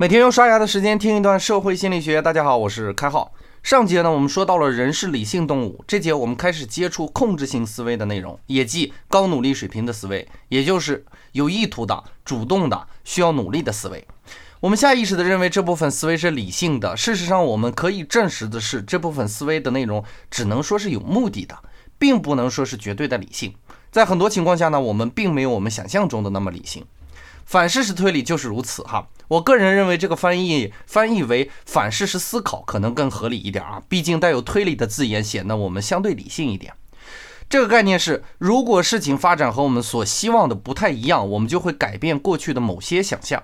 每天用刷牙的时间听一段社会心理学。大家好，我是开浩。上节呢，我们说到了人是理性动物，这节我们开始接触控制性思维的内容，也即高努力水平的思维，也就是有意图的、主动的、需要努力的思维。我们下意识的认为这部分思维是理性的，事实上我们可以证实的是，这部分思维的内容只能说是有目的的，并不能说是绝对的理性。在很多情况下呢，我们并没有我们想象中的那么理性。反事实推理就是如此哈，我个人认为这个翻译翻译为反事实思考可能更合理一点啊，毕竟带有推理的字眼显得我们相对理性一点。这个概念是，如果事情发展和我们所希望的不太一样，我们就会改变过去的某些想象。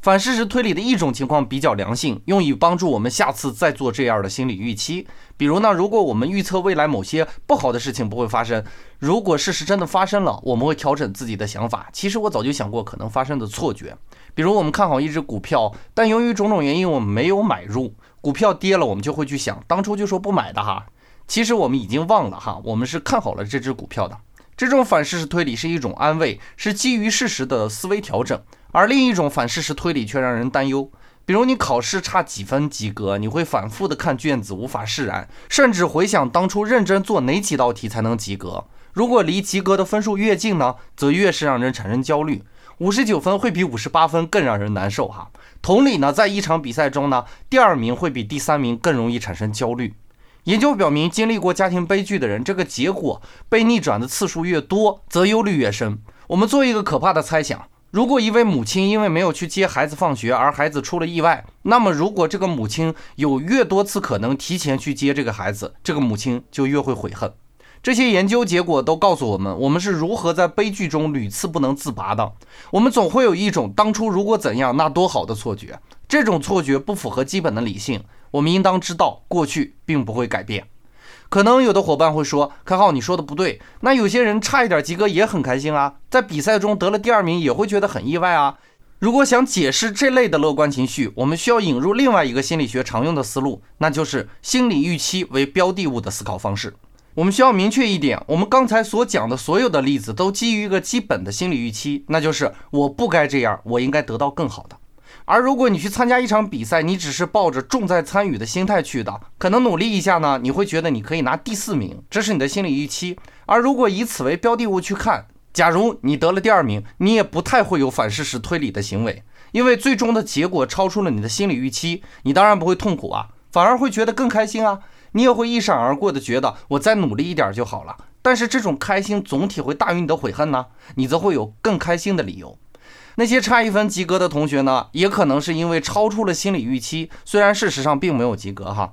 反事实推理的一种情况比较良性，用以帮助我们下次再做这样的心理预期。比如呢，如果我们预测未来某些不好的事情不会发生，如果事实真的发生了，我们会调整自己的想法。其实我早就想过可能发生的错觉。比如我们看好一只股票，但由于种种原因我们没有买入，股票跌了，我们就会去想，当初就说不买的哈。其实我们已经忘了哈，我们是看好了这只股票的。这种反事实推理是一种安慰，是基于事实的思维调整。而另一种反事实推理却让人担忧，比如你考试差几分及格，你会反复的看卷子，无法释然，甚至回想当初认真做哪几道题才能及格。如果离及格的分数越近呢，则越是让人产生焦虑。五十九分会比五十八分更让人难受哈。同理呢，在一场比赛中呢，第二名会比第三名更容易产生焦虑。研究表明，经历过家庭悲剧的人，这个结果被逆转的次数越多，则忧虑越深。我们做一个可怕的猜想。如果一位母亲因为没有去接孩子放学而孩子出了意外，那么如果这个母亲有越多次可能提前去接这个孩子，这个母亲就越会悔恨。这些研究结果都告诉我们，我们是如何在悲剧中屡次不能自拔的。我们总会有一种当初如果怎样那多好的错觉，这种错觉不符合基本的理性。我们应当知道，过去并不会改变。可能有的伙伴会说：“开浩，你说的不对。那有些人差一点及格也很开心啊，在比赛中得了第二名也会觉得很意外啊。”如果想解释这类的乐观情绪，我们需要引入另外一个心理学常用的思路，那就是心理预期为标的物的思考方式。我们需要明确一点，我们刚才所讲的所有的例子都基于一个基本的心理预期，那就是我不该这样，我应该得到更好的。而如果你去参加一场比赛，你只是抱着重在参与的心态去的，可能努力一下呢，你会觉得你可以拿第四名，这是你的心理预期。而如果以此为标的物去看，假如你得了第二名，你也不太会有反事实推理的行为，因为最终的结果超出了你的心理预期，你当然不会痛苦啊，反而会觉得更开心啊，你也会一闪而过的觉得我再努力一点就好了。但是这种开心总体会大于你的悔恨呢，你则会有更开心的理由。那些差一分及格的同学呢，也可能是因为超出了心理预期，虽然事实上并没有及格哈。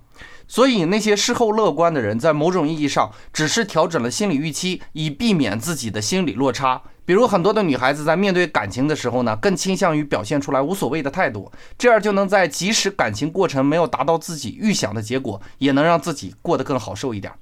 所以那些事后乐观的人，在某种意义上只是调整了心理预期，以避免自己的心理落差。比如很多的女孩子在面对感情的时候呢，更倾向于表现出来无所谓的态度，这样就能在即使感情过程没有达到自己预想的结果，也能让自己过得更好受一点。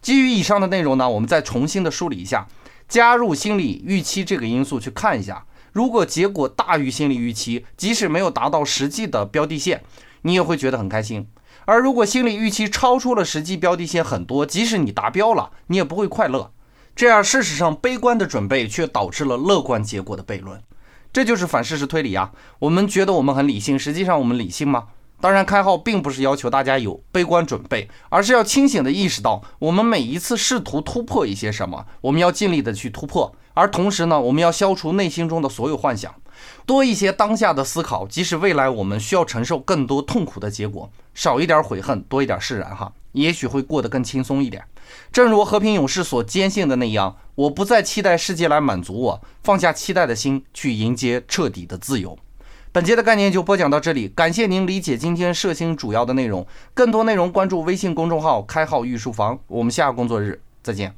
基于以上的内容呢，我们再重新的梳理一下，加入心理预期这个因素去看一下。如果结果大于心理预期，即使没有达到实际的标的线，你也会觉得很开心；而如果心理预期超出了实际标的线很多，即使你达标了，你也不会快乐。这样，事实上，悲观的准备却导致了乐观结果的悖论。这就是反事实推理啊！我们觉得我们很理性，实际上我们理性吗？当然，开号并不是要求大家有悲观准备，而是要清醒地意识到，我们每一次试图突破一些什么，我们要尽力地去突破。而同时呢，我们要消除内心中的所有幻想，多一些当下的思考。即使未来我们需要承受更多痛苦的结果，少一点悔恨，多一点释然，哈，也许会过得更轻松一点。正如和平勇士所坚信的那样，我不再期待世界来满足我，放下期待的心，去迎接彻底的自由。本节的概念就播讲到这里，感谢您理解今天射星主要的内容。更多内容关注微信公众号“开号御书房”，我们下个工作日再见。